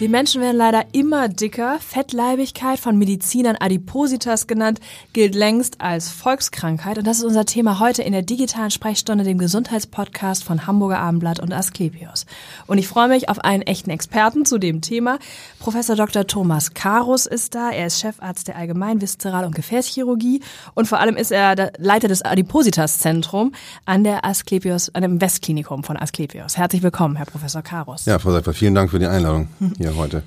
Die Menschen werden leider immer dicker. Fettleibigkeit, von Medizinern Adipositas genannt, gilt längst als Volkskrankheit. Und das ist unser Thema heute in der digitalen Sprechstunde, dem Gesundheitspodcast von Hamburger Abendblatt und Asklepios. Und ich freue mich auf einen echten Experten zu dem Thema. Professor Dr. Thomas Karus ist da. Er ist Chefarzt der Allgemein-, Viszeral- und Gefäßchirurgie. Und vor allem ist er der Leiter des Adipositas-Zentrum an der Asklepios, an dem Westklinikum von Asklepios. Herzlich willkommen, Herr Professor Karus. Ja, Frau Seifert, vielen Dank für die Einladung hier heute.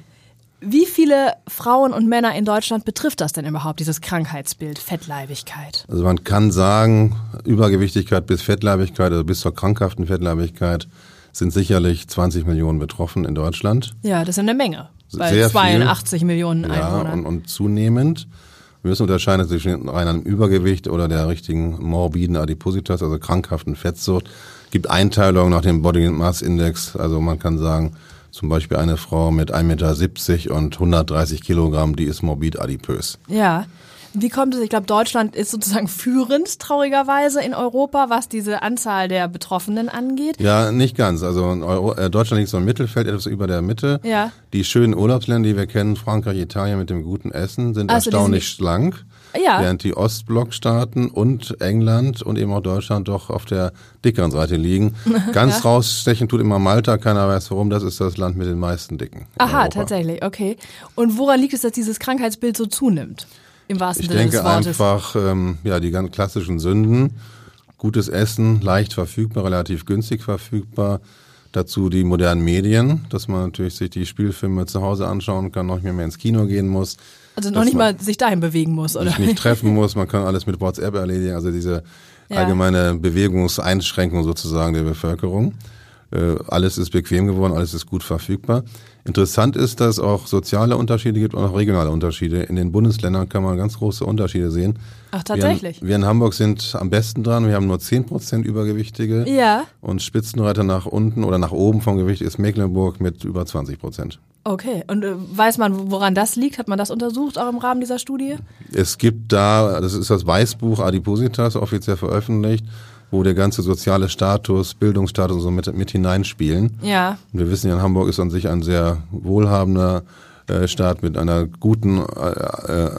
Wie viele Frauen und Männer in Deutschland betrifft das denn überhaupt, dieses Krankheitsbild Fettleibigkeit? Also man kann sagen, Übergewichtigkeit bis Fettleibigkeit, also bis zur krankhaften Fettleibigkeit, sind sicherlich 20 Millionen betroffen in Deutschland. Ja, das ist eine Menge. Bei Sehr 82 viel. Millionen Ja, Einwohnern. und, und zunehmend. Wir müssen unterscheiden zwischen reinem Übergewicht oder der richtigen morbiden Adipositas, also krankhaften Fettsucht. Es gibt Einteilungen nach dem Body Mass Index. Also man kann sagen, zum Beispiel eine Frau mit 1,70 Meter und 130 Kilogramm, die ist morbid adipös. ja. Wie kommt es? Ich glaube, Deutschland ist sozusagen führend, traurigerweise, in Europa, was diese Anzahl der Betroffenen angeht. Ja, nicht ganz. Also Euro, äh, Deutschland liegt so im Mittelfeld, etwas über der Mitte. Ja. Die schönen Urlaubsländer, die wir kennen, Frankreich, Italien mit dem guten Essen, sind Also erstaunlich schlank. Ja. Während die Ostblockstaaten und England und eben auch Deutschland doch auf der dickeren Seite liegen. Ganz rausstechen tut immer Malta, keiner weiß warum, das ist das Land mit den meisten Dicken. Aha, tatsächlich, okay. Und woran liegt es, dass dieses Krankheitsbild so zunimmt? Im wahrsten Ich Sinne denke des Wortes. einfach, ähm, ja, die ganz klassischen Sünden. Gutes Essen, leicht verfügbar, relativ günstig verfügbar. Dazu die modernen Medien, dass man natürlich sich die Spielfilme zu Hause anschauen kann, noch nicht mehr ins Kino gehen muss. Also noch nicht mal sich dahin bewegen muss, oder? sich nicht treffen muss, man kann alles mit WhatsApp erledigen, also diese Ja. allgemeine Bewegungseinschränkung sozusagen der Bevölkerung. Äh, alles ist bequem geworden, alles ist gut verfügbar. Interessant ist, dass es auch soziale Unterschiede gibt und auch regionale Unterschiede. In den Bundesländern kann man ganz große Unterschiede sehen. Ach, tatsächlich? Wir in, wir in Hamburg sind am besten dran. Wir haben nur 10% Übergewichtige. Ja. Und Spitzenreiter nach unten oder nach oben vom Gewicht ist Mecklenburg mit über 20%. Okay. Und äh, weiß man, woran das liegt? Hat man das untersucht, auch im Rahmen dieser Studie? Es gibt da, das ist das Weißbuch Adipositas, offiziell veröffentlicht, wo der ganze soziale Status, Bildungsstatus und so mit, mit hineinspielen. Ja. Und wir wissen ja, Hamburg ist an sich ein sehr wohlhabender äh, Staat mit einer guten, äh, äh,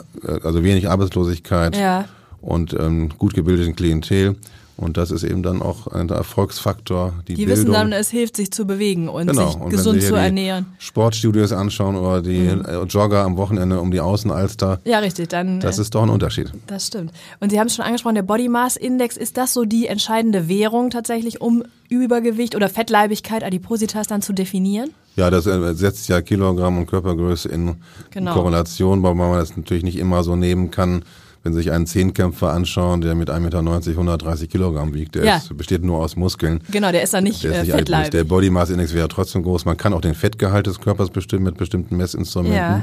also wenig Arbeitslosigkeit Ja. und ähm, gut gebildeten Klientel. Und das ist eben dann auch ein Erfolgsfaktor, die, Die Bildung. wissen dann, es hilft, sich zu bewegen und Genau. sich Und gesund zu ernähren. Mhm. Sportstudios anschauen oder die äh, Jogger am Wochenende um die Außenalster, Ja, richtig. Dann, das äh, ist doch ein Unterschied. das stimmt. Und Sie haben es schon angesprochen, der Body Mass Index, ist das so die entscheidende Währung tatsächlich, um Übergewicht oder Fettleibigkeit, Adipositas dann zu definieren? Ja, das äh, setzt ja Kilogramm und Körpergröße in Genau. Korrelation, wobei man das natürlich nicht immer so nehmen kann. Wenn Sie sich einen Zehnkämpfer anschauen, der mit 1,90 Meter 130 Kilogramm wiegt, der Ja. ist, besteht nur aus Muskeln. Genau, der ist dann nicht, Der, äh, ist nicht fettleibig. der Body Mass Index wäre trotzdem groß. Man kann auch den Fettgehalt des Körpers bestimmen mit bestimmten Messinstrumenten. Ja.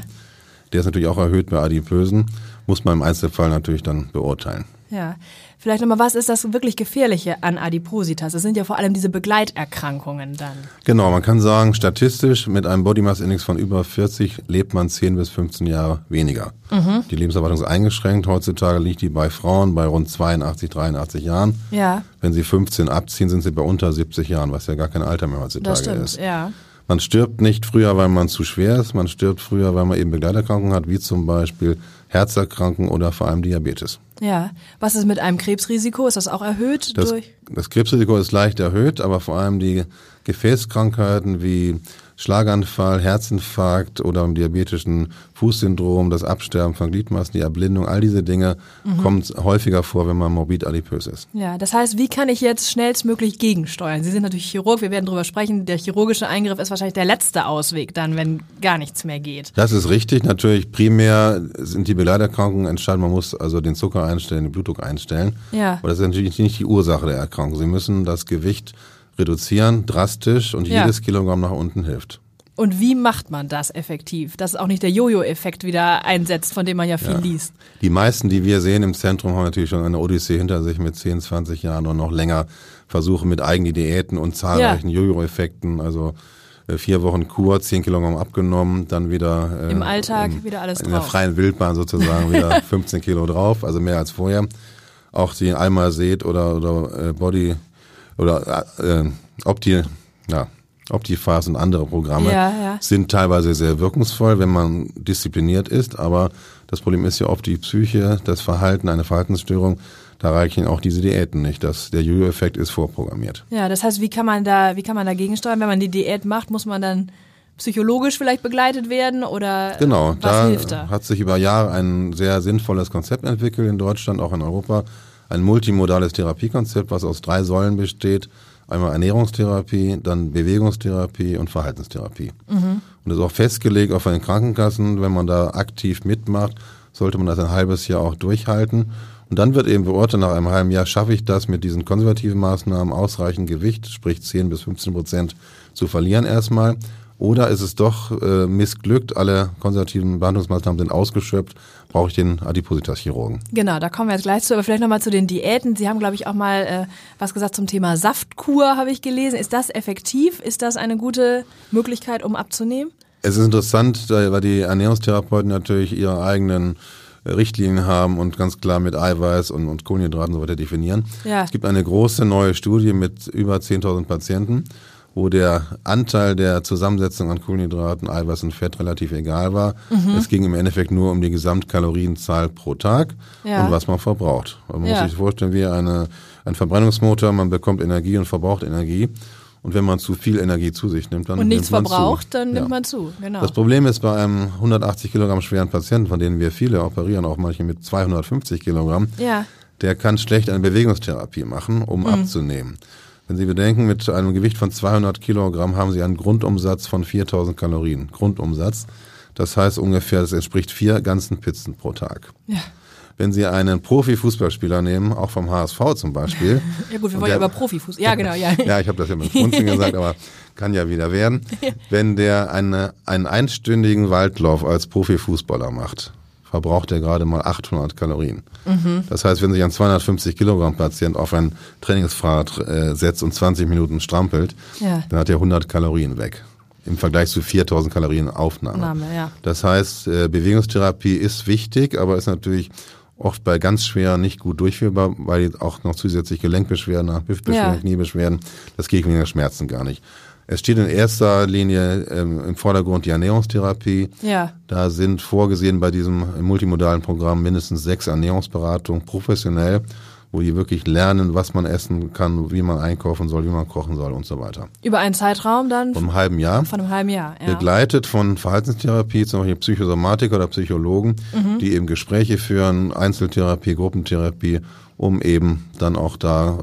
Der ist natürlich auch erhöht bei Adipösen. Muss man im Einzelfall natürlich dann beurteilen. Ja. Vielleicht nochmal, was ist das wirklich Gefährliche an Adipositas? Es sind ja vor allem diese Begleiterkrankungen dann. Genau, man kann sagen, statistisch mit einem Body Mass Index von über 40 lebt man 10 bis 15 Jahre weniger. Mhm. Die Lebenserwartung ist eingeschränkt. Heutzutage liegt die bei Frauen bei rund 82, 83 Jahren. Ja, Wenn sie 15 abziehen, sind sie bei unter 70 Jahren, was ja gar kein Alter mehr das heutzutage stimmt. ist. Ja. Man stirbt nicht früher, weil man zu schwer ist. Man stirbt früher, weil man eben Begleiterkrankungen hat, wie zum Beispiel Herzerkrankungen oder vor allem Diabetes. Ja. Was ist mit einem Krebsrisiko? Ist das auch erhöht Das, durch? das Krebsrisiko ist leicht erhöht, aber vor allem die Gefäßkrankheiten wie Schlaganfall, Herzinfarkt oder im diabetischen Fußsyndrom, das Absterben von Gliedmaßen, die Erblindung, all diese Dinge Mhm. kommen häufiger vor, wenn man morbid adipös ist. Ja, das heißt, wie kann ich jetzt schnellstmöglich gegensteuern? Sie sind natürlich Chirurg, wir werden drüber sprechen. Der chirurgische Eingriff ist wahrscheinlich der letzte Ausweg dann, wenn gar nichts mehr geht. Das ist richtig. Natürlich primär sind die Begleiterkrankungen entscheidend. Man muss also den Zucker einstellen, den Blutdruck einstellen. Ja. Aber das ist natürlich nicht die Ursache der Erkrankung. Sie müssen das Gewicht reduzieren, drastisch, und Ja. jedes Kilogramm nach unten hilft. Und wie macht man das effektiv? Dass auch nicht der Jojo-Effekt wieder einsetzt, von dem man ja viel Ja. liest. Die meisten, die wir sehen im Zentrum, haben natürlich schon eine Odyssee hinter sich mit 10, 20 Jahren und noch länger Versuche mit eigenen Diäten und zahlreichen Jojo-Effekten. Also vier Wochen Kur, 10 Kilogramm abgenommen, dann wieder äh, Im Alltag im, wieder alles in der drauf. freien Wildbahn sozusagen wieder 15 Kilo drauf, also mehr als vorher. Auch die Almalseed oder, oder äh, Body oder äh, Opti, ja, Optifast und andere Programme Ja, ja. sind teilweise sehr wirkungsvoll, wenn man diszipliniert ist, aber das Problem ist ja oft die Psyche, das Verhalten, eine Verhaltensstörung, da reichen auch diese Diäten nicht. Das, der Jojo-Effekt ist vorprogrammiert. Ja, das heißt, wie kann man da, wie kann man dagegen steuern? Wenn man die Diät macht, muss man dann psychologisch vielleicht begleitet werden oder Genau, was da hilft da? hat sich über Jahre ein sehr sinnvolles Konzept entwickelt in Deutschland, auch in Europa. Ein multimodales Therapiekonzept, was aus drei Säulen besteht. Einmal Ernährungstherapie, dann Bewegungstherapie und Verhaltenstherapie. Und das ist auch festgelegt auf den Krankenkassen. Wenn man da aktiv mitmacht, sollte man das ein halbes Jahr auch durchhalten. Und dann wird eben beurteilt, nach einem halben Jahr schaffe ich das mit diesen konservativen Maßnahmen ausreichend Gewicht, sprich 10 bis 15 Prozent zu verlieren erstmal. Oder ist es doch äh, missglückt, alle konservativen Behandlungsmaßnahmen sind ausgeschöpft, brauche ich den Adipositas-Chirurgen. Genau, da kommen wir jetzt gleich zu, aber vielleicht nochmal zu den Diäten. Sie haben, glaube ich, auch mal äh, was gesagt zum Thema Saftkur, habe ich gelesen. Ist das effektiv? Ist das eine gute Möglichkeit, um abzunehmen? Es ist interessant, weil die Ernährungstherapeuten natürlich ihre eigenen Richtlinien haben und ganz klar mit Eiweiß und, und Kohlenhydraten und so weiter definieren. Ja. Es gibt eine große neue Studie mit über 10.000 Patienten, wo der Anteil der Zusammensetzung an Kohlenhydraten, Eiweiß und Fett relativ egal war. Mhm. Es ging im Endeffekt nur um die Gesamtkalorienzahl pro Tag Ja. und was man verbraucht. Man Ja. muss sich vorstellen, wie eine, ein Verbrennungsmotor, man bekommt Energie und verbraucht Energie. Und wenn man zu viel Energie zu sich nimmt, dann Und nichts nimmt man verbraucht, zu. dann Ja. nimmt man zu. Genau. Das Problem ist bei einem 180 Kilogramm schweren Patienten, von denen wir viele operieren, auch manche mit 250 Kilogramm, ja. der kann schlecht eine Bewegungstherapie machen, um Mhm. abzunehmen. Wenn Sie bedenken, mit einem Gewicht von 200 Kilogramm haben Sie einen Grundumsatz von 4000 Kalorien. Grundumsatz. Das heißt ungefähr, das entspricht vier ganzen Pizzen pro Tag. Ja. Wenn Sie einen Profifußballspieler nehmen, auch vom HSV zum Beispiel. Ja gut, wir wollen ja über Profifuß. Ja, genau, ja. ja, ich habe das ja mit Schmunzeln gesagt, aber kann ja wieder werden. Wenn der eine, einen einstündigen Waldlauf als Profifußballer macht, verbraucht er gerade mal 800 Kalorien. Mhm. Das heißt, wenn sich ein 250 Kilogramm Patient auf ein Trainingsfahrrad äh, setzt und 20 Minuten strampelt, Ja. dann hat er 100 Kalorien weg. Im Vergleich zu 4000 Kalorien Aufnahme. Aufnahme, ja. Das heißt, äh, Bewegungstherapie ist wichtig, aber ist natürlich oft bei ganz schwer nicht gut durchführbar, weil auch noch zusätzlich Gelenkbeschwerden, Hüftbeschwerden, Ja. Kniebeschwerden, das geht wegen der Schmerzen gar nicht. Es steht in erster Linie ähm, im Vordergrund die Ernährungstherapie. Ja. Da sind vorgesehen bei diesem multimodalen Programm mindestens sechs Ernährungsberatungen professionell, wo die wirklich lernen, was man essen kann, wie man einkaufen soll, wie man kochen soll und so weiter. Über einen Zeitraum dann Vom halben Jahr von einem halben Jahr. Ja. begleitet von Verhaltenstherapie, zum Beispiel Psychosomatiker oder Psychologen, Mhm. die eben Gespräche führen, Einzeltherapie, Gruppentherapie, um eben dann auch da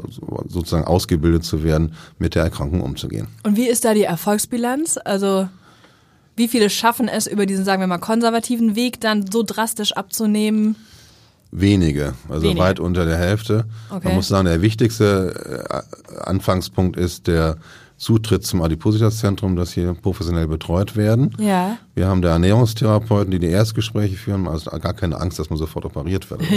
sozusagen ausgebildet zu werden, mit der Erkrankung umzugehen. Und wie ist da die Erfolgsbilanz? Also wie viele schaffen es über diesen, sagen wir mal, konservativen Weg dann so drastisch abzunehmen? Wenige, also Wenige. weit unter der Hälfte. Okay. Man muss sagen, der wichtigste äh, Anfangspunkt ist der Zutritt zum Adipositas-Zentrum, das hier professionell betreut werden. Ja. Wir haben da Ernährungstherapeuten, die die Erstgespräche führen, also gar keine Angst, dass man sofort operiert wird.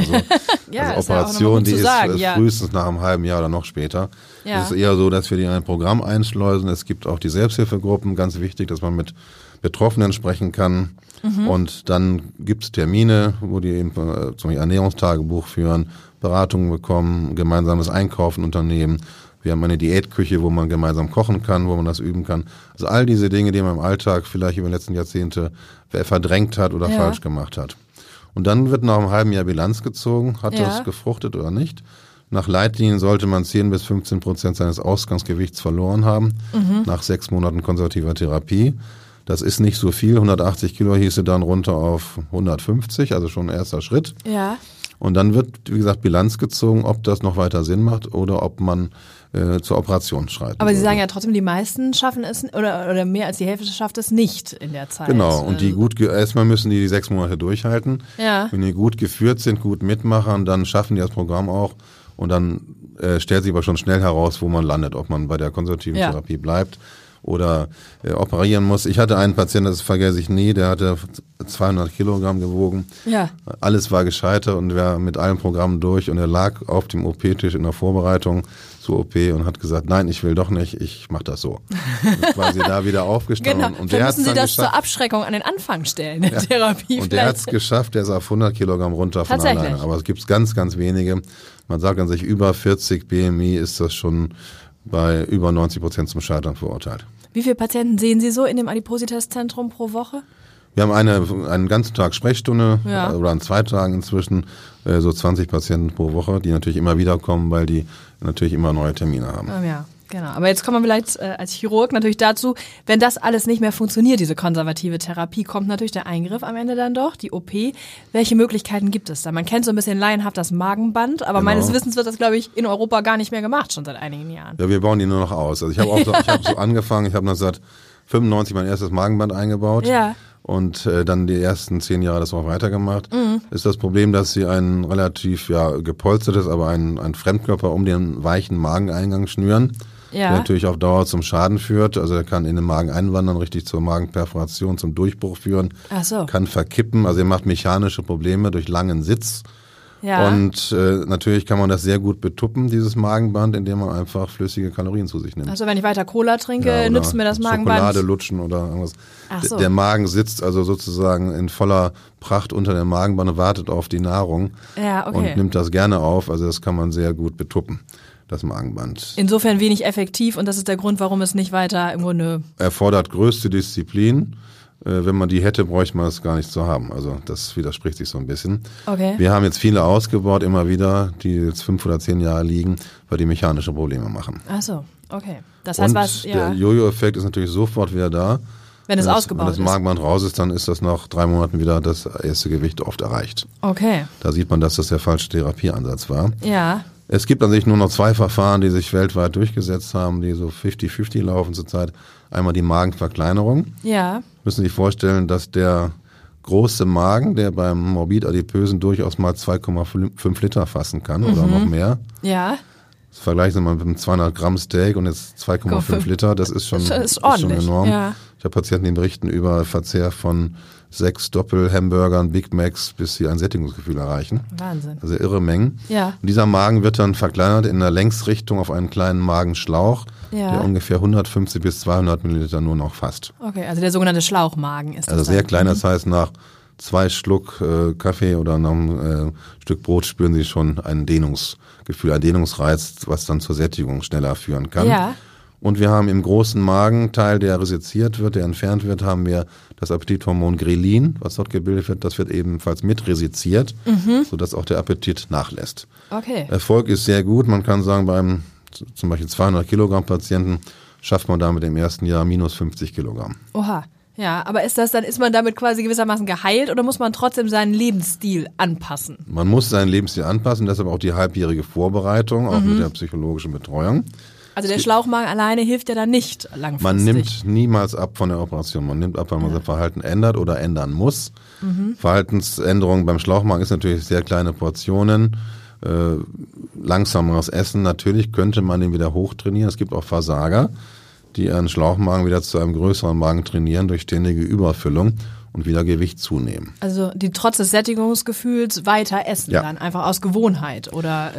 Ja, also ist ja noch Operation, gut die ist sagen, äh, ja. frühestens nach einem halben Jahr oder noch später. Ja. Es ist eher so, dass wir die in ein Programm einschleusen. Es gibt auch die Selbsthilfegruppen, ganz wichtig, dass man mit Betroffenen sprechen kann. Mhm. Und dann gibt es Termine, wo die eben äh, zum Beispiel Ernährungstagebuch führen, Beratungen bekommen, gemeinsames Einkaufen unternehmen. Wir haben eine Diätküche, wo man gemeinsam kochen kann, wo man das üben kann. Also all diese Dinge, die man im Alltag vielleicht über die letzten Jahrzehnte verdrängt hat oder Ja. falsch gemacht hat. Und dann wird nach einem halben Jahr Bilanz gezogen, hat Ja. das gefruchtet oder nicht. Nach Leitlinien sollte man 10 bis 15 Prozent seines Ausgangsgewichts verloren haben, Mhm. nach sechs Monaten konservativer Therapie. Das ist nicht so viel, 180 Kilo hieße dann runter auf 150, also schon ein erster Schritt. Ja. Und dann wird, wie gesagt, Bilanz gezogen, ob das noch weiter Sinn macht oder ob man äh, zur Operation schreitet. Aber Sie sagen ja trotzdem, die meisten schaffen es oder, oder mehr als die Hälfte schafft es nicht in der Zeit. Genau, und die Ähm, gut, ge- erstmal müssen die die sechs Monate durchhalten. Ja. Wenn die gut geführt sind, gut mitmachen, dann schaffen die das Programm auch. Und dann äh, stellt sich aber schon schnell heraus, wo man landet, ob man bei der konservativen Ja. Therapie bleibt oder äh, operieren muss. Ich hatte einen Patienten, das vergesse ich nie, der hatte 200 Kilogramm gewogen. Ja. Alles war gescheitert und wir mit allen Programmen durch und er lag auf dem OP-Tisch in der Vorbereitung zur OP und hat gesagt, nein, ich will doch nicht, ich mache das so. Und quasi da wieder aufgestanden. Genau, und dann der hat's müssen Sie dann das zur. Abschreckung an den Anfang stellen, der Therapie. Und der hat es geschafft, der ist auf 100 Kilogramm runter von alleine. Aber es gibt ganz, ganz wenige. Man sagt an sich, über 40 BMI ist das schon bei über 90 Prozent zum Scheitern verurteilt. Wie viele Patienten sehen Sie so in dem Adipositas-Zentrum pro Woche? Wir haben eine, einen ganzen Tag Sprechstunde Ja. äh, oder an zwei Tagen inzwischen äh, so 20 Patienten pro Woche, die natürlich immer wieder kommen, weil die natürlich immer neue Termine haben. Ähm, ja, genau. Aber jetzt kommen wir vielleicht äh, als Chirurg natürlich dazu, wenn das alles nicht mehr funktioniert, diese konservative Therapie, kommt natürlich der Eingriff am Ende dann doch, die OP. Welche Möglichkeiten gibt es da? Man kennt so ein bisschen laienhaft das Magenband, aber Genau. meines Wissens wird das, glaube ich, in Europa gar nicht mehr gemacht, schon seit einigen Jahren. Ja, wir bauen die nur noch aus. Also ich habe auch so, ich habe so angefangen, ich habe 1995 mein erstes Magenband eingebaut. Ja. Und äh, dann die ersten zehn Jahre das auch weitergemacht. Ist das Problem, dass sie ein relativ ja gepolstertes, aber ein, ein Fremdkörper um den weichen Mageneingang schnüren, Ja. der natürlich auf Dauer zum Schaden führt. Also er kann in den Magen einwandern, richtig zur Magenperforation, zum Durchbruch führen, Ach so. kann verkippen. Also er macht mechanische Probleme durch langen Sitz. Ja. Und äh, natürlich kann man das sehr gut betuppen, dieses Magenband, indem man einfach flüssige Kalorien zu sich nimmt. also wenn ich weiter Cola trinke, Ja, nützt mir das Magenband. Schokolade lutschen oder irgendwas. Ach so. Der Magen sitzt also sozusagen in voller Pracht unter der Magenbahn und wartet auf die Nahrung Ja, okay. und nimmt das gerne auf. Also das kann man sehr gut betuppen, das Magenband. Insofern wenig effektiv und das ist der Grund, warum es nicht weiter im Grunde. Erfordert größte Disziplin. Äh, Wenn man die hätte, bräuchte man es gar nicht zu haben. Also das widerspricht sich so ein bisschen. Okay. Wir haben jetzt viele ausgebaut, immer wieder, die jetzt fünf oder zehn Jahre liegen, weil die mechanische Probleme machen. Ach so, okay. Das heißt, und was, ja, der Jojo-Effekt ist natürlich sofort wieder da. wenn es Wenn das- ausgebaut Wenn das ist. Magenband raus ist, dann ist das nach drei Monaten wieder das erste Gewicht oft erreicht. Okay, Da sieht man, dass das der falsche Therapieansatz war. ja, Es gibt an sich nur noch zwei Verfahren, die sich weltweit durchgesetzt haben, die so 50-50 laufen zurzeit. Einmal die Magenverkleinerung. ja, Müssen Sie sich vorstellen, dass der große Magen, der beim Morbid-Adipösen durchaus mal 2,5 Liter fassen kann oder noch mehr. ja. Das vergleichen Sie mal mit einem 200 Gramm Steak und jetzt 2,5 Liter, das ist schon, Das ist schon ordentlich, enorm. ja. Ich habe Patienten, die berichten über Verzehr von sechs Doppel-Hamburgern, Big Macs, bis sie ein Sättigungsgefühl erreichen. Wahnsinn. Also irre Mengen. Ja. Und dieser Magen wird dann verkleinert in der Längsrichtung auf einen kleinen Magenschlauch, Ja. der ungefähr 150 bis 200 Milliliter nur noch fasst. Okay, also der sogenannte Schlauchmagen ist Also das sehr dann. klein, das heißt nach zwei Schluck äh, Kaffee oder nach einem äh, Stück Brot spüren Sie schon ein Dehnungsgefühl, ein Dehnungsreiz, was dann zur Sättigung schneller führen kann. Ja. Und wir haben im großen Magenteil, der resiziert wird, der entfernt wird, haben wir das Appetithormon Grelin, was dort gebildet wird. Das wird ebenfalls mit resiziert, Mhm. sodass auch der Appetit nachlässt. Okay. Erfolg ist sehr gut. Man kann sagen, beim zum Beispiel 200 Kilogramm Patienten schafft man damit im ersten Jahr minus 50 Kilogramm. Oha. Ja, aber ist das dann, ist man damit quasi gewissermaßen geheilt oder muss man trotzdem seinen Lebensstil anpassen? Man muss seinen Lebensstil anpassen, deshalb auch die halbjährige Vorbereitung, auch Mhm. mit der psychologischen Betreuung. Also der Schlauchmagen alleine hilft ja dann nicht langfristig. Man nimmt niemals ab von der Operation. Man nimmt ab, weil man sein Verhalten ändert oder ändern muss. Mhm. Verhaltensänderungen beim Schlauchmagen ist natürlich sehr kleine Portionen. Äh, langsameres Essen. Natürlich könnte man den wieder hochtrainieren. Es gibt auch Versager, die ihren Schlauchmagen wieder zu einem größeren Magen trainieren durch ständige Überfüllung und wieder Gewicht zunehmen. Also die trotz des Sättigungsgefühls weiter essen Ja. dann, einfach aus Gewohnheit oder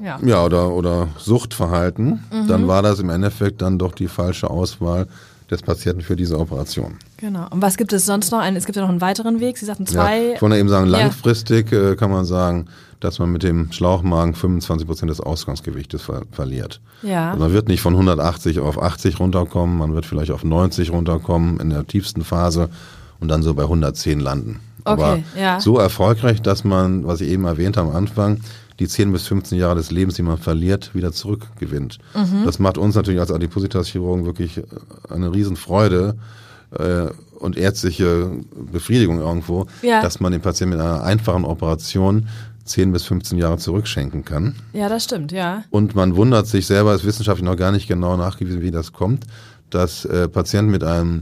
äh, ja. Ja, oder, oder Suchtverhalten. Mhm. Dann war das im Endeffekt dann doch die falsche Auswahl des Patienten für diese Operation. Genau. Und was gibt es sonst noch? Es gibt ja noch einen weiteren Weg. Sie sagten zwei. Ja, ich wollte eben sagen, Ja. langfristig äh, kann man sagen, dass man mit dem Schlauchmagen 25 Prozent des Ausgangsgewichtes ver verliert. Ja. Also man wird nicht von 180 auf 80 runterkommen, man wird vielleicht auf 90 runterkommen in der tiefsten Phase und dann so bei 110 landen. Okay, Aber ja. so erfolgreich, dass man, was ich eben erwähnt habe am Anfang, die 10 bis 15 Jahre des Lebens, die man verliert, wieder zurückgewinnt. Mhm. Das macht uns natürlich als Adipositas-Chirurgen wirklich äh, eine Riesenfreude äh, und ärztliche Befriedigung irgendwo, Ja. dass man den Patienten mit einer einfachen Operation 10 bis 15 Jahre zurückschenken kann. Ja, das stimmt, ja. Und man wundert sich selber, ist wissenschaftlich noch gar nicht genau nachgewiesen, wie das kommt, dass äh, Patienten mit einem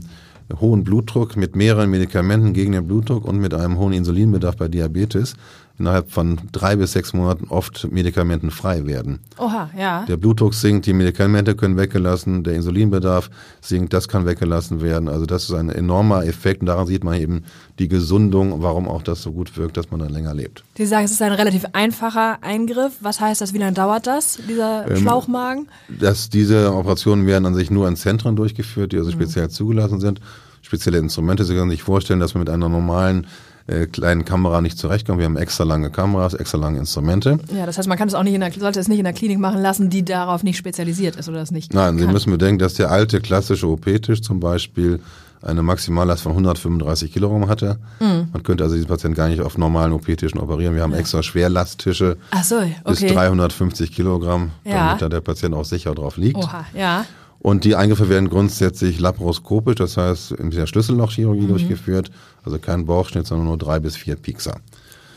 hohen Blutdruck, mit mehreren Medikamenten gegen den Blutdruck und mit einem hohen Insulinbedarf bei Diabetes innerhalb von drei bis sechs Monaten oft medikamentenfrei werden. Oha, ja. Der Blutdruck sinkt, die Medikamente können weggelassen, der Insulinbedarf sinkt, das kann weggelassen werden. Also das ist ein enormer Effekt und daran sieht man eben die Gesundung, warum auch das so gut wirkt, dass man dann länger lebt. Sie sagen, es ist ein relativ einfacher Eingriff. Was heißt das? Wie lange dauert das, dieser Ähm, Schlauchmagen? dass diese Operationen werden an sich nur in Zentren durchgeführt, die also speziell zugelassen sind. Spezielle Instrumente. Sie können sich vorstellen, dass man mit einer normalen äh, kleinen Kamera nicht zurechtkommen. Wir haben extra lange Kameras, extra lange Instrumente. Ja, das heißt, man kann es auch nicht in der, sollte es nicht in der Klinik machen lassen, die darauf nicht spezialisiert ist oder das nicht. Nein, Sie kann. müssen bedenken, dass der alte klassische OP-Tisch zum Beispiel eine Maximallast von 135 Kilogramm hatte. Mhm. Man könnte also diesen Patienten gar nicht auf normalen OP-Tischen operieren. Wir haben extra Schwerlasttische so, bis okay. 350 Kilogramm, Ja. damit da der Patient auch sicher drauf liegt. Oha, ja. Und die Eingriffe werden grundsätzlich laparoskopisch, das heißt in der Mhm. Schlüssellochchirurgie durchgeführt. Also kein Bauchschnitt, sondern nur drei bis vier Piekser.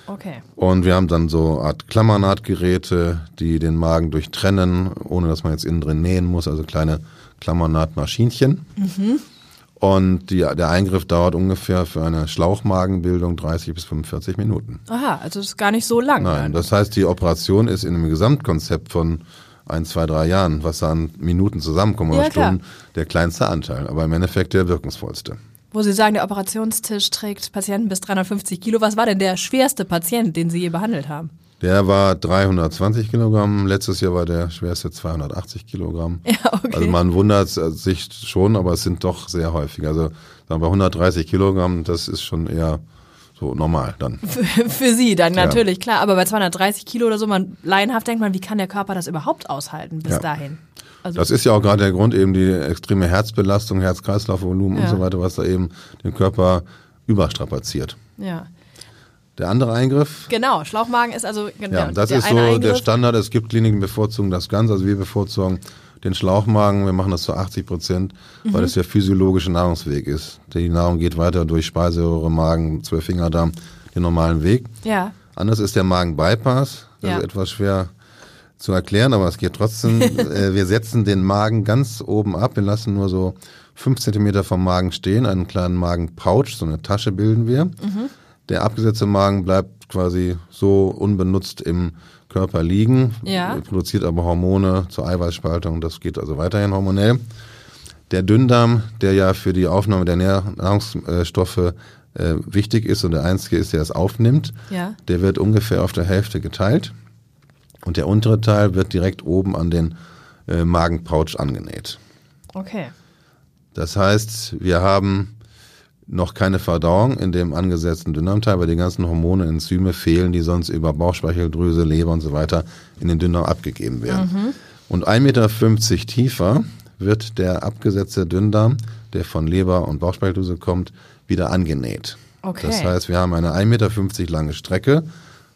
Okay. Und wir haben dann so eine Art Klammernahtgeräte, die den Magen durchtrennen, ohne dass man jetzt innen drin nähen muss, also kleine Klammernahtmaschinchen. Und die, der Eingriff dauert ungefähr für eine Schlauchmagenbildung 30 bis 45 Minuten. Aha, also das ist gar nicht so lang. Nein, das heißt, die Operation ist in einem Gesamtkonzept von ein, zwei, drei Jahren, was da an Minuten zusammenkommen oder Ja, klar. Stunden, der kleinste Anteil, aber im Endeffekt der wirkungsvollste. Wo Sie sagen, der Operationstisch trägt Patienten bis 350 Kilo. Was war denn der schwerste Patient, den Sie je behandelt haben? Der war 320 Kilogramm, letztes Jahr war der schwerste 280 Kilogramm. Ja, okay. Also man wundert sich schon, aber es sind doch sehr häufig. Also sagen wir 130 Kilogramm, das ist schon eher so normal dann. für, für Sie dann natürlich, klar. Aber bei 230 Kilo oder so, man laienhaft denkt man, wie kann der Körper das überhaupt aushalten bis Ja. dahin? Also, Das ist ja auch gerade der Grund, eben die extreme Herzbelastung, Herz-Kreislauf-Volumen Ja. und so weiter, was da eben den Körper überstrapaziert. ja. Der andere Eingriff, Genau, Schlauchmagen ist also genau, ja, das der ist so der Eingriff. Standard. Es gibt Kliniken, die bevorzugen das Ganze. Also wir bevorzugen den Schlauchmagen. Wir machen das zu 80 Prozent, Mhm. weil es der physiologische Nahrungsweg ist. Die Nahrung geht weiter durch Speiseröhre, Magen, Zwölffingerdarm, den normalen Weg. Ja, Anders ist der Magen-Bypass. Das Ja. ist etwas schwer zu erklären, aber es geht trotzdem. äh, wir setzen den Magen ganz oben ab. Wir lassen nur so fünf Zentimeter vom Magen stehen, einen kleinen Magen-Pouch, so eine Tasche bilden wir. Der abgesetzte Magen bleibt quasi so unbenutzt im Körper liegen, Ja. produziert aber Hormone zur Eiweißspaltung. Das geht also weiterhin hormonell. Der Dünndarm, der ja für die Aufnahme der Nahrungsstoffe äh, wichtig ist und der einzige ist, der es aufnimmt, Ja. der wird ungefähr auf der Hälfte geteilt und der untere Teil wird direkt oben an den äh, Magenpouch angenäht. okay. Das heißt, wir haben noch keine Verdauung in dem angesetzten Dünndarmteil, weil die ganzen Hormone, Enzyme fehlen, die sonst über Bauchspeicheldrüse, Leber und so weiter in den Dünndarm abgegeben werden. Und 1,50 Meter tiefer wird der abgesetzte Dünndarm, der von Leber und Bauchspeicheldrüse kommt, wieder angenäht. Okay. Das heißt, wir haben eine 1,50 Meter lange Strecke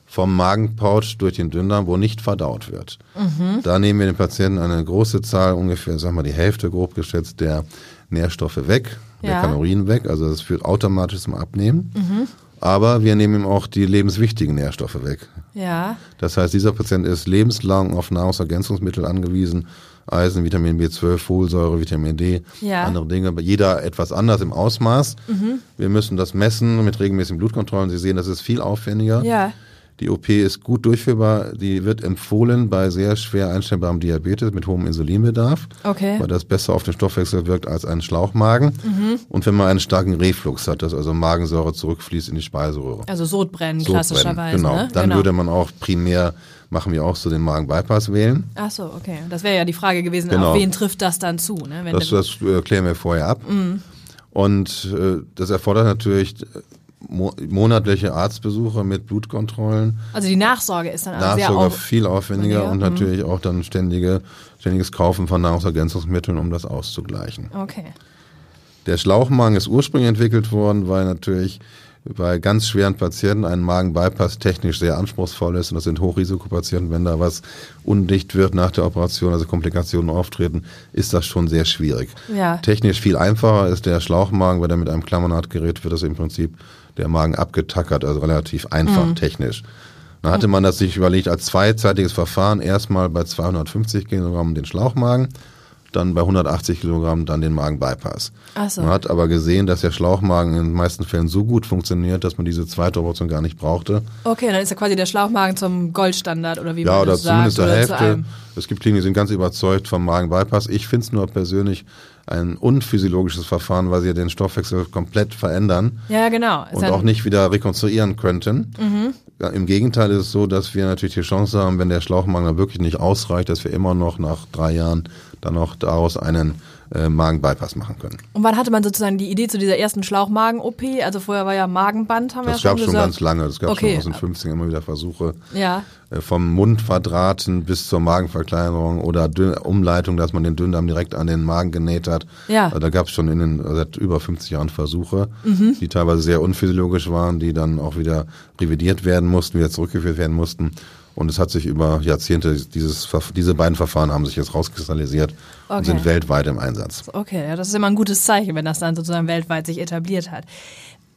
vom Magenpouch durch den Dünndarm, wo nicht verdaut wird. Mhm. Da nehmen wir den Patienten eine große Zahl, ungefähr, sag mal, die Hälfte grob geschätzt, der Nährstoffe weg, der Ja. Kalorien weg. Also das führt automatisch zum Abnehmen. Aber wir nehmen ihm auch die lebenswichtigen Nährstoffe weg. Ja, Das heißt, dieser Patient ist lebenslang auf Nahrungsergänzungsmittel angewiesen. Eisen, Vitamin B12, Folsäure, Vitamin D, Ja. andere Dinge. Jeder etwas anders im Ausmaß. Mhm. Wir müssen das messen mit regelmäßigen Blutkontrollen. Sie sehen, das ist viel aufwendiger. ja, Die OP ist gut durchführbar. Die wird empfohlen bei sehr schwer einstellbarem Diabetes mit hohem Insulinbedarf, okay. weil das besser auf den Stoffwechsel wirkt als ein Schlauchmagen. Mhm. Und wenn man einen starken Reflux hat, dass also Magensäure zurückfließt in die Speiseröhre. Also Sodbrennen Sodbrennen, klassischerweise. Genau. Ne? Dann genau. würde man auch primär, machen wir auch so den Magen-Bypass wählen. Ach so, okay. Das wäre ja die Frage gewesen, Genau. auf wen trifft das dann zu? Ne? Das, das äh, klären wir vorher ab. Mhm. Und äh, das erfordert natürlich äh, mo monatliche Arztbesuche mit Blutkontrollen. also die Nachsorge ist dann auch sehr Nachsorge auf, viel aufwendiger und mhm. natürlich auch dann ständige, ständiges Kaufen von Nahrungsergänzungsmitteln, um das auszugleichen. Okay. Der Schlauchmagen ist ursprünglich entwickelt worden, weil natürlich bei ganz schweren Patienten ein Magen-Bypass technisch sehr anspruchsvoll ist und das sind Hochrisikopatienten. Wenn da was undicht wird nach der Operation, also Komplikationen auftreten, ist das schon sehr schwierig. Ja. Technisch viel einfacher ist der Schlauchmagen, weil der mit einem Klammernahtgerät wird das im Prinzip der Magen abgetackert, also relativ einfach Mhm. technisch. Dann hatte man das sich überlegt als zweizeitiges Verfahren, erstmal bei 250 Kilogramm den Schlauchmagen, dann bei 180 Kilogramm dann den Magen-Bypass. Ach so. Man hat aber gesehen, dass der Schlauchmagen in den meisten Fällen so gut funktioniert, dass man diese zweite Operation gar nicht brauchte. Okay, dann ist ja quasi der Schlauchmagen zum Goldstandard oder wie Ja, man oder das zumindest sagt. zur oder zu Hälfte. einem. Es gibt Kliniken, die sind ganz überzeugt vom Magen-Bypass. Ich finde es nur persönlich ein unphysiologisches Verfahren, weil sie den Stoffwechsel komplett verändern Ja, genau. Und auch nicht wieder rekonstruieren könnten. Ja, Im Gegenteil ist es so, dass wir natürlich die Chance haben, wenn der Schlauchmagen wirklich nicht ausreicht, dass wir immer noch nach drei Jahren dann auch daraus einen äh, Magenbypass machen können. Und wann hatte man sozusagen die Idee zu dieser ersten Schlauchmagen-OP? Also vorher war ja Magenband, haben das wir ja gab schon schon gesagt. ganz lange. Das gab Okay. schon aus den 50ern immer wieder Versuche. Ja. äh, Vom Mundquadraten bis zur Magenverkleinerung oder Dünn- Umleitung, dass man den Dünndarm direkt an den Magen genäht hat. Ja. Also Da gab es schon in den seit über 50 Jahren Versuche, Mhm. die teilweise sehr unphysiologisch waren, die dann auch wieder revidiert werden mussten, wieder zurückgeführt werden mussten. Und es hat sich über Jahrzehnte, dieses, diese beiden Verfahren haben sich jetzt rauskristallisiert Okay. und sind weltweit im Einsatz. Okay, ja, das ist immer ein gutes Zeichen, wenn das dann sozusagen weltweit sich etabliert hat.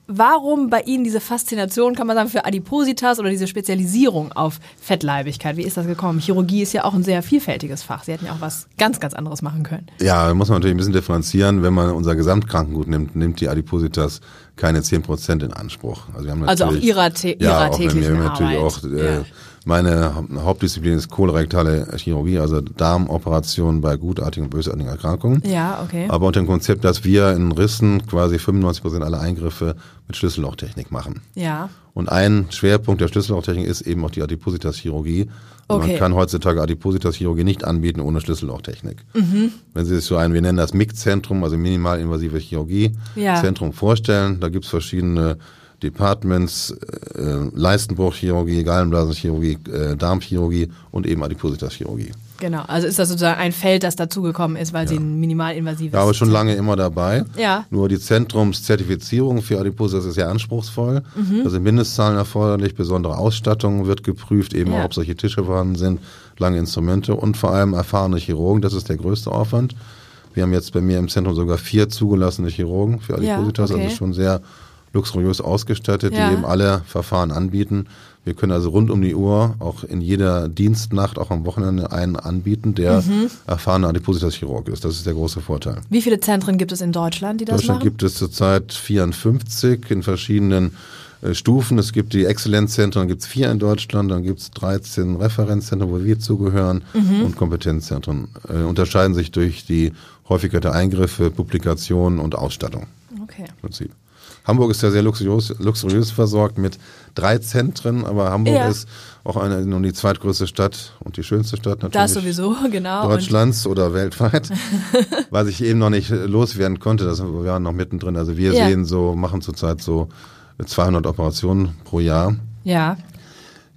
Warum bei Ihnen diese Faszination, kann man sagen, für Adipositas oder diese Spezialisierung auf Fettleibigkeit? Wie ist das gekommen? Chirurgie ist ja auch ein sehr vielfältiges Fach. Sie hätten ja auch was ganz, ganz anderes machen können. Ja, da muss man natürlich ein bisschen differenzieren. Wenn man unser Gesamtkrankengut nimmt, nimmt die Adipositas keine 10 Prozent in Anspruch. Also, wir haben Also auch natürlich- ihrer ja, ihrer auch wenn täglichen wir natürlich Arbeit. auch, äh, Ja. Meine Haupt- Hauptdisziplin ist kolorektale Chirurgie, also Darmoperationen bei gutartigen und bösartigen Erkrankungen. Ja, okay. Aber unter dem Konzept, dass wir in Rissen quasi 95 Prozent aller Eingriffe mit Schlüssellochtechnik machen. Ja. Und ein Schwerpunkt der Schlüssellochtechnik ist eben auch die Adipositas-Chirurgie. Also Okay. Man kann heutzutage Adipositas-Chirurgie nicht anbieten ohne Schlüssellochtechnik. Mhm. Wenn Sie sich so ein, wir nennen das MIG-Zentrum, also minimalinvasive Chirurgie, Ja. Vorstellen, da gibt's verschiedene Departments, äh, Leistenbruchchirurgie, Gallenblasenchirurgie, äh, Darmchirurgie und eben Adipositas-Chirurgie. Genau. Also ist das sozusagen ein Feld, das dazugekommen ist, weil Sie ein minimalinvasives. Ja, aber schon lange immer dabei. Ja. Nur die Zentrumszertifizierung für Adipositas ist sehr anspruchsvoll. Mhm. Da sind Mindestzahlen erforderlich, besondere Ausstattung wird geprüft, eben Ja. auch ob solche Tische vorhanden sind, lange Instrumente und vor allem erfahrene Chirurgen. Das ist der größte Aufwand. Wir haben jetzt bei mir im Zentrum sogar vier zugelassene Chirurgen für Ja, Adipositas, okay. also schon sehr luxuriös ausgestattet, Ja. die eben alle Verfahren anbieten. Wir können also rund um die Uhr, auch in jeder Dienstnacht, auch am Wochenende einen anbieten, der Mhm. erfahrener Adipositas-Chirurg ist. Das ist der große Vorteil. Wie viele Zentren gibt es in Deutschland, die In das Deutschland machen? gibt es zurzeit 54 in verschiedenen äh, Stufen. Es gibt die Exzellenzzentren, dann gibt es vier in Deutschland, dann gibt es 13 Referenzzentren, wo wir zugehören Mhm. und Kompetenzzentren. Äh, unterscheiden sich durch die Häufigkeit der Eingriffe, Publikationen und Ausstattung Okay. im Prinzip. Hamburg ist ja sehr luxuriös, luxuriös versorgt mit drei Zentren, aber Hamburg Ja. ist auch eine, nun die zweitgrößte Stadt und die schönste Stadt natürlich. Das sowieso, genau. Und, Deutschlands oder weltweit, was ich eben noch nicht loswerden konnte, das wir waren noch mittendrin. Also wir Ja. sehen so, machen zurzeit so 200 Operationen pro Jahr. ja.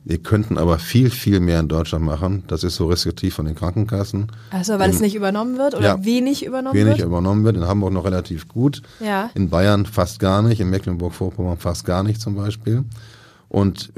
Wir könnten aber viel, viel mehr in Deutschland machen. Das ist so restriktiv von den Krankenkassen. Also, weil es nicht übernommen wird oder Ja. wenig übernommen Wenig wird? übernommen wird. In Hamburg noch relativ gut. Ja. In Bayern fast gar nicht. In Mecklenburg-Vorpommern fast gar nicht zum Beispiel. Und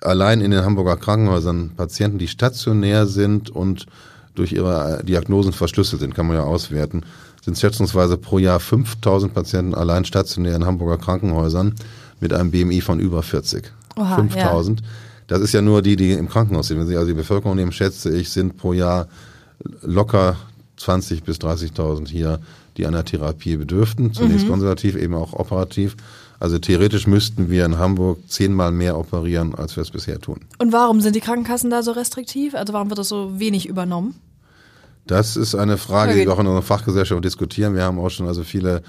allein in den Hamburger Krankenhäusern Patienten, die stationär sind und durch ihre Diagnosen verschlüsselt sind, kann man ja auswerten, sind schätzungsweise pro Jahr 5000 Patienten allein stationär in Hamburger Krankenhäusern mit einem BMI von über 40. Oha, 5000. Das ist ja nur die, die im Krankenhaus sind. Wenn Sie also die Bevölkerung nehmen, schätze ich, sind pro Jahr locker 20 bis 30.000 hier, die einer Therapie bedürften. Zunächst konservativ, eben auch operativ. Also theoretisch müssten wir in Hamburg zehnmal mehr operieren, als wir es bisher tun. Und warum sind die Krankenkassen da so restriktiv? Also warum wird das so wenig übernommen? Das ist eine Frage, die wir auch in unserer Fachgesellschaft diskutieren. Wir haben auch schon also viele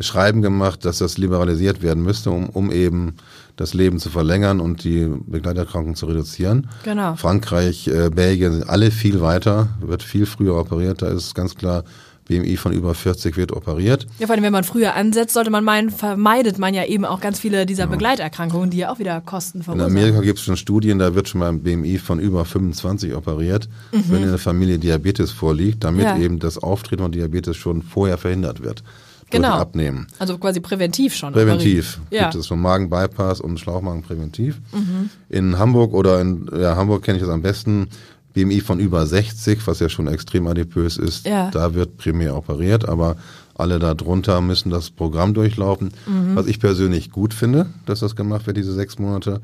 Schreiben gemacht, dass das liberalisiert werden müsste, um, um eben das Leben zu verlängern und die Begleiterkrankungen zu reduzieren. Genau. Frankreich, äh, Belgien sind alle viel weiter, wird viel früher operiert. Da ist ganz klar, BMI von über 40 wird operiert. Ja, vor allem, wenn man früher ansetzt, sollte man meinen, vermeidet man ja eben auch ganz viele dieser Begleiterkrankungen, die ja auch wieder Kosten In verursachen. Amerika gibt es schon Studien, da wird schon mal ein BMI von über 25 operiert, wenn in der Familie Diabetes vorliegt, damit Mhm. Ja. eben das Auftreten von Diabetes schon vorher verhindert wird. Genau. Abnehmen. Also quasi präventiv schon. Präventiv Ja. gibt es schon Magenbypass und Schlauchmagen präventiv. Mhm. In Hamburg oder in ja, Hamburg kenne ich das am besten. BMI von über 60, was ja schon extrem adipös ist, Ja. da wird primär operiert, aber alle darunter müssen das Programm durchlaufen. Mhm. Was ich persönlich gut finde, dass das gemacht wird, diese sechs Monate.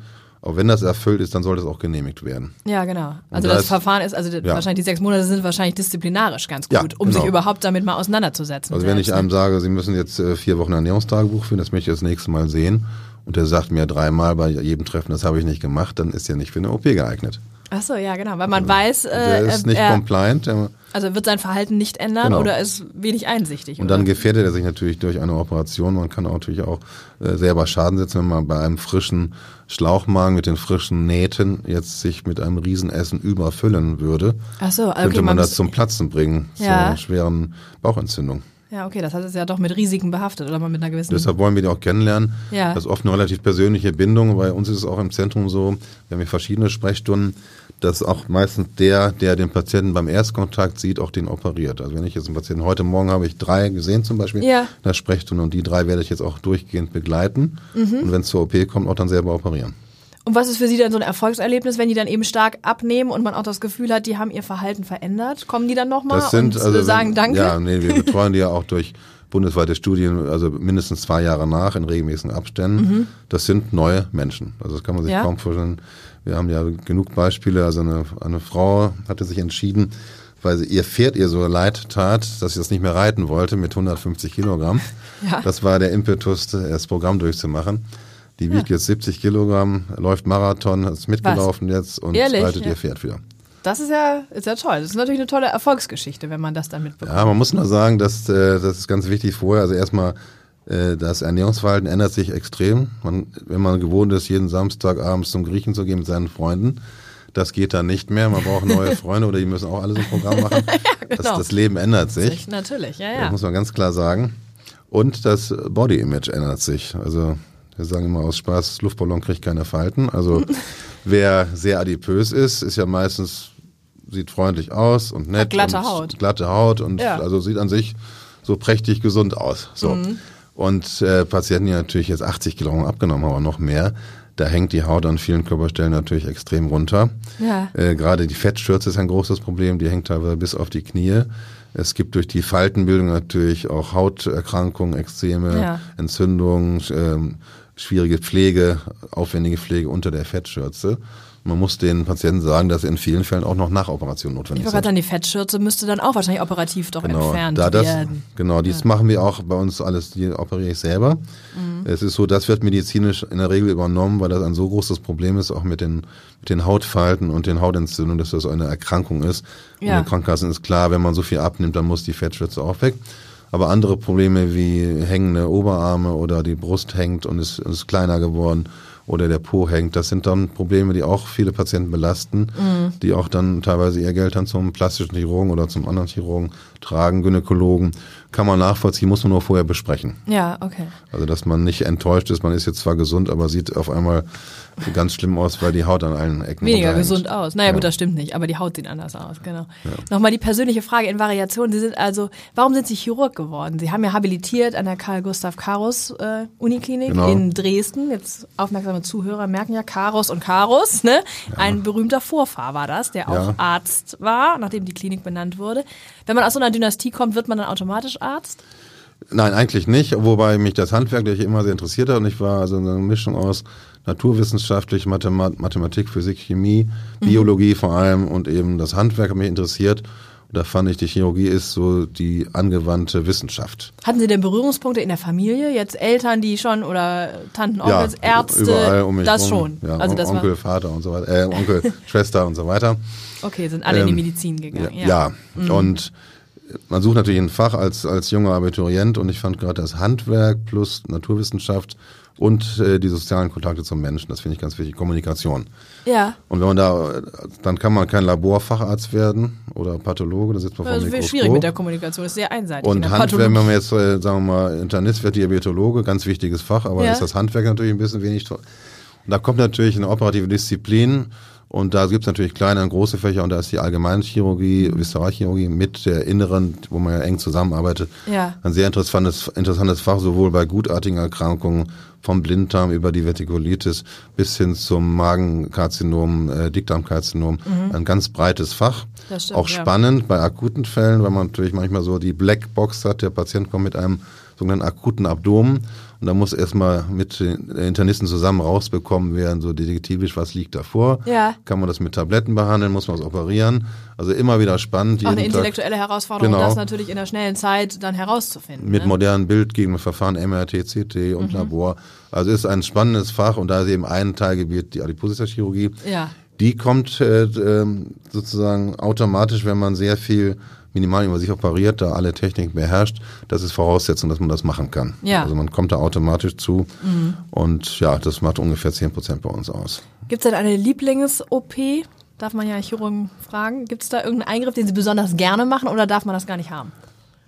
Auch wenn das erfüllt ist, dann sollte es auch genehmigt werden. Ja, genau. Also da das ist- Verfahren ist, also Ja. wahrscheinlich die sechs Monate sind wahrscheinlich disziplinarisch ganz Ja, gut, um genau. sich überhaupt damit mal auseinanderzusetzen. Also wenn ich einem ne? sage, Sie müssen jetzt äh, vier Wochen Ernährungstagebuch führen, das möchte ich das nächste Mal sehen, und der sagt mir dreimal bei jedem Treffen, das habe ich nicht gemacht, dann ist er nicht für eine OP geeignet. Ach so, ja, genau, weil man weiß, äh, Der ist nicht er, compliant. Der, also wird sein Verhalten nicht ändern Genau. oder ist wenig einsichtig. und oder? dann gefährdet er sich natürlich durch eine Operation. Man kann auch natürlich auch äh, selber Schaden setzen, wenn man bei einem frischen Schlauchmagen mit den frischen Nähten jetzt sich mit einem Riesenessen überfüllen würde. Ach so, okay, könnte man, man das zum Platzen bringen, Ja. zur schweren Bauchentzündung. Ja, okay, das heißt, es ist ja doch mit Risiken behaftet oder mal mit einer gewissen. Deshalb wollen wir die auch kennenlernen. Ja. Das ist oft eine relativ persönliche Bindung. Bei uns ist es auch im Zentrum so, wir haben hier verschiedene Sprechstunden, dass auch meistens der, der den Patienten beim Erstkontakt sieht, auch den operiert. Also wenn ich jetzt einen Patienten, heute Morgen habe ich drei gesehen zum Beispiel Ja. in der Sprechstunde und die drei werde ich jetzt auch durchgehend begleiten Mhm. und wenn es zur OP kommt, auch dann selber operieren. Und was ist für Sie dann so ein Erfolgserlebnis, wenn die dann eben stark abnehmen und man auch das Gefühl hat, die haben ihr Verhalten verändert? Kommen die dann nochmal und also sagen wenn, Danke? Ja, nee, wir betreuen die ja auch durch bundesweite Studien, also mindestens zwei Jahre nach in regelmäßigen Abständen. Das sind neue Menschen. Also das kann man sich Mhm. Ja. kaum vorstellen. Wir haben ja genug Beispiele. Also eine, eine Frau hatte sich entschieden, weil sie, ihr Pferd ihr so leid tat, dass sie das nicht mehr reiten wollte mit 150 Kilogramm. Ja. Das war der Impetus, das Programm durchzumachen. Die wiegt jetzt 70 Kilogramm, läuft Marathon, ist mitgelaufen jetzt und Ehrlich? reitet Ja. ihr Pferd wieder. Das ist ja, ist ja toll. Das ist natürlich eine tolle Erfolgsgeschichte, wenn man das dann mitbekommt. Ja, man muss nur sagen, dass äh, das ist ganz wichtig vorher. Also erstmal, äh, das Ernährungsverhalten ändert sich extrem. Man, wenn man gewohnt ist, jeden Samstag abends zum Griechen zu gehen mit seinen Freunden, das geht dann nicht mehr. Man braucht neue Freunde oder die müssen auch alles im Programm machen. genau. das, das Leben ändert sich. Natürlich, ja, Das ja. muss man ganz klar sagen. Und das Body Image ändert sich. Also wir sagen immer aus Spaß, Luftballon kriegt keine Falten. Also wer sehr adipös ist, ist ja meistens sieht freundlich aus und nett. Hat glatte und Haut. Glatte Haut und Ja. also sieht an sich so prächtig gesund aus. So. Mhm. Und äh, Patienten, die natürlich jetzt 80 Kilogramm abgenommen haben, aber noch mehr, da hängt die Haut an vielen Körperstellen natürlich extrem runter. Ja. Äh, Gerade die Fettschürze ist ein großes Problem, die hängt teilweise bis auf die Knie. Es gibt durch die Faltenbildung natürlich auch Hauterkrankungen, Ekzeme, Ja. Entzündungen, ähm, schwierige Pflege, aufwendige Pflege unter der Fettschürze. Man muss den Patienten sagen, dass in vielen Fällen auch noch Nachoperation Ich notwendig wollte ist. gerade sagen, die Fettschürze müsste dann auch wahrscheinlich operativ doch Genau, entfernt da das, werden. genau, dies machen wir auch bei uns alles, die operiere ich selber. Mhm. Es ist so, das wird medizinisch in der Regel übernommen, weil das ein so großes Problem ist, auch mit den, mit den Hautfalten und den Hautentzündungen, dass das eine Erkrankung ist. Ja. Und den Krankenkassen ist klar, wenn man so viel abnimmt, dann muss die Fettschürze auch weg. Aber andere Probleme wie hängende Oberarme oder die Brust hängt und ist, ist kleiner geworden oder der Po hängt, das sind dann Probleme, die auch viele Patienten belasten, Mhm. die auch dann teilweise ihr Geld dann zum plastischen Chirurgen oder zum anderen Chirurgen tragen, Gynäkologen. Kann man nachvollziehen, muss man nur vorher besprechen. Ja, okay. Also dass man nicht enttäuscht ist, man ist jetzt zwar gesund, aber sieht auf einmal ganz schlimm aus, weil die Haut an allen Ecken Weniger gesund aus. Naja, Ja. gut, das stimmt nicht, aber die Haut sieht anders aus, genau. Nochmal die persönliche Frage in Variation. Sie sind also, warum sind Sie Chirurg geworden? Sie haben ja habilitiert an der Karl Gustav Karus äh, Uniklinik Genau. in Dresden. Jetzt aufmerksame Zuhörer merken ja Karus und Karus, ne? Ein berühmter Vorfahr war das, der auch Ja. Arzt war, nachdem die Klinik benannt wurde. Wenn man aus so einer Dynastie kommt, wird man dann automatisch Arzt? Nein, eigentlich nicht, wobei mich das Handwerkliche immer sehr interessiert hat und ich war also eine Mischung aus naturwissenschaftlich, Mathemat Mathematik, Physik, Chemie, Mhm. Biologie vor allem und eben das Handwerk hat mich interessiert. Und da fand ich, die Chirurgie ist so die angewandte Wissenschaft. Hatten Sie denn Berührungspunkte in der Familie? Jetzt Eltern, die schon oder Tanten, Onkels, Ärzte? überall um mich das rum. schon. Ja, also das Onkel, war, Vater und so weiter, äh, Onkel, Schwester und so weiter. Okay, sind alle in die Ähm, Medizin gegangen. Ja, ja. Mhm. und man sucht natürlich ein Fach als, als junger Abiturient und ich fand gerade das Handwerk plus Naturwissenschaft und äh, die sozialen Kontakte zum Menschen, das finde ich ganz wichtig, Kommunikation. Ja. Und wenn man da, dann kann man kein Laborfacharzt werden oder Pathologe, das sitzt man vor Das ist schwierig mit der Kommunikation, ist sehr einseitig. in Und der Handwerk, wenn man jetzt, äh, sagen wir mal, Internist wird Diabetologe, ganz wichtiges Fach, aber Ja. ist das Handwerk natürlich ein bisschen wenig. Und da kommt natürlich eine operative Disziplin und da gibt es natürlich kleine und große Fächer und da ist die Allgemeinchirurgie, Visceralchirurgie mit der inneren, wo man ja eng zusammenarbeitet, Ja. ein sehr interessantes, interessantes Fach, sowohl bei gutartigen Erkrankungen vom Blinddarm über die Vertikulitis bis hin zum Magenkarzinom, äh, Dickdarmkarzinom, ein ganz breites Fach. Mhm. Stimmt, Auch ja. spannend bei akuten Fällen, weil man natürlich manchmal so die Blackbox hat, der Patient kommt mit einem sogenannten akuten Abdomen und da muss erstmal mit den Internisten zusammen rausbekommen werden, so detektivisch, was liegt davor. Ja. Kann man das mit Tabletten behandeln, muss man es operieren. Also immer wieder spannend. Auch eine jeden Tag. intellektuelle Herausforderung, Genau. das natürlich in der schnellen Zeit dann herauszufinden. Mit ne? modernen Bildgegenverfahren, MRT, CT und Mhm. Labor. Also ist ein spannendes Fach und da ist eben ein Teilgebiet die Adipositas-Chirurgie. Ja. Die kommt äh, ähm, sozusagen automatisch, wenn man sehr viel minimalinvasiv operiert, da alle Techniken beherrscht. Das ist Voraussetzung, dass man das machen kann. Ja. Also man kommt da automatisch zu und ja, das macht ungefähr 10 Prozent bei uns aus. Gibt es denn eine Lieblings-OP? Darf man ja Chirurgen fragen. Gibt es da irgendeinen Eingriff, den Sie besonders gerne machen oder darf man das gar nicht haben?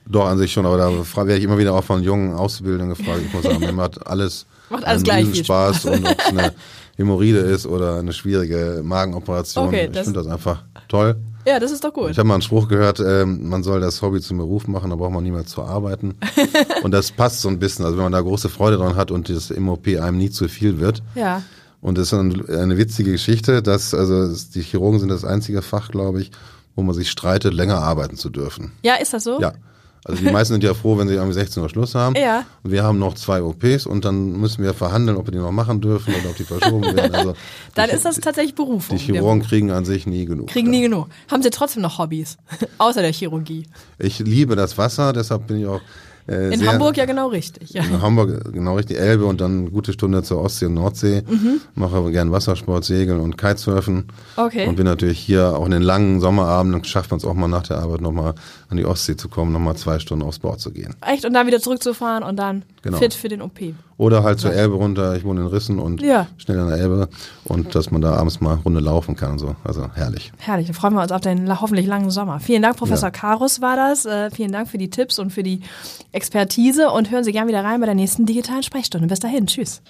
Doch, an sich schon, aber da werde ich immer wieder auch von jungen Auszubildenden gefragt. Ich muss sagen, mir macht alles, Macht alles einen gleich viel Spaß und ob es eine Hämorrhoide ist oder eine schwierige Magenoperation. Okay, ich finde das einfach toll. Ja, das ist doch gut. Ich habe mal einen Spruch gehört, ähm, man soll das Hobby zum Beruf machen, da braucht man niemals zu arbeiten. und das passt so ein bisschen. Also wenn man da große Freude dran hat und das im OP einem nie zu viel wird. Ja. Und das ist eine, eine witzige Geschichte, dass also die Chirurgen sind das einzige Fach, glaube ich, wo man sich streitet, länger arbeiten zu dürfen. Ja, ist das so? Ja. Also die meisten sind ja froh, wenn sie irgendwie 16 Uhr Schluss haben. Ja. Und wir haben noch zwei OPs und dann müssen wir verhandeln, ob wir die noch machen dürfen oder ob die verschoben werden. Also Dann die, ist das tatsächlich Berufung. die Chirurgen kriegen an sich nie genug. Kriegen nie genug. Haben Sie trotzdem noch Hobbys? Außer der Chirurgie. Ich liebe das Wasser, deshalb bin ich auch äh, In sehr, Hamburg ja genau richtig. Ja. In Hamburg genau richtig Elbe und dann eine gute Stunde zur Ostsee und Nordsee. Mache aber gern Wassersport, Segeln und Kitesurfen. Okay. Und bin natürlich hier auch in den langen Sommerabenden schafft man es auch mal nach der Arbeit nochmal an die Ostsee zu kommen, nochmal zwei Stunden aufs Board zu gehen. Echt? Und dann wieder zurückzufahren und dann Genau. fit für den OP. Oder halt zur Elbe runter. Ich wohne in Rissen und Ja. schnell an der Elbe und dass man da abends mal Runde laufen kann und so. Also herrlich. Herrlich, dann freuen wir uns auf den hoffentlich langen Sommer. Vielen Dank, Professor Ja. Karus war das. Äh, vielen Dank für die Tipps und für die Expertise und hören Sie gern wieder rein bei der nächsten digitalen Sprechstunde. Bis dahin, tschüss.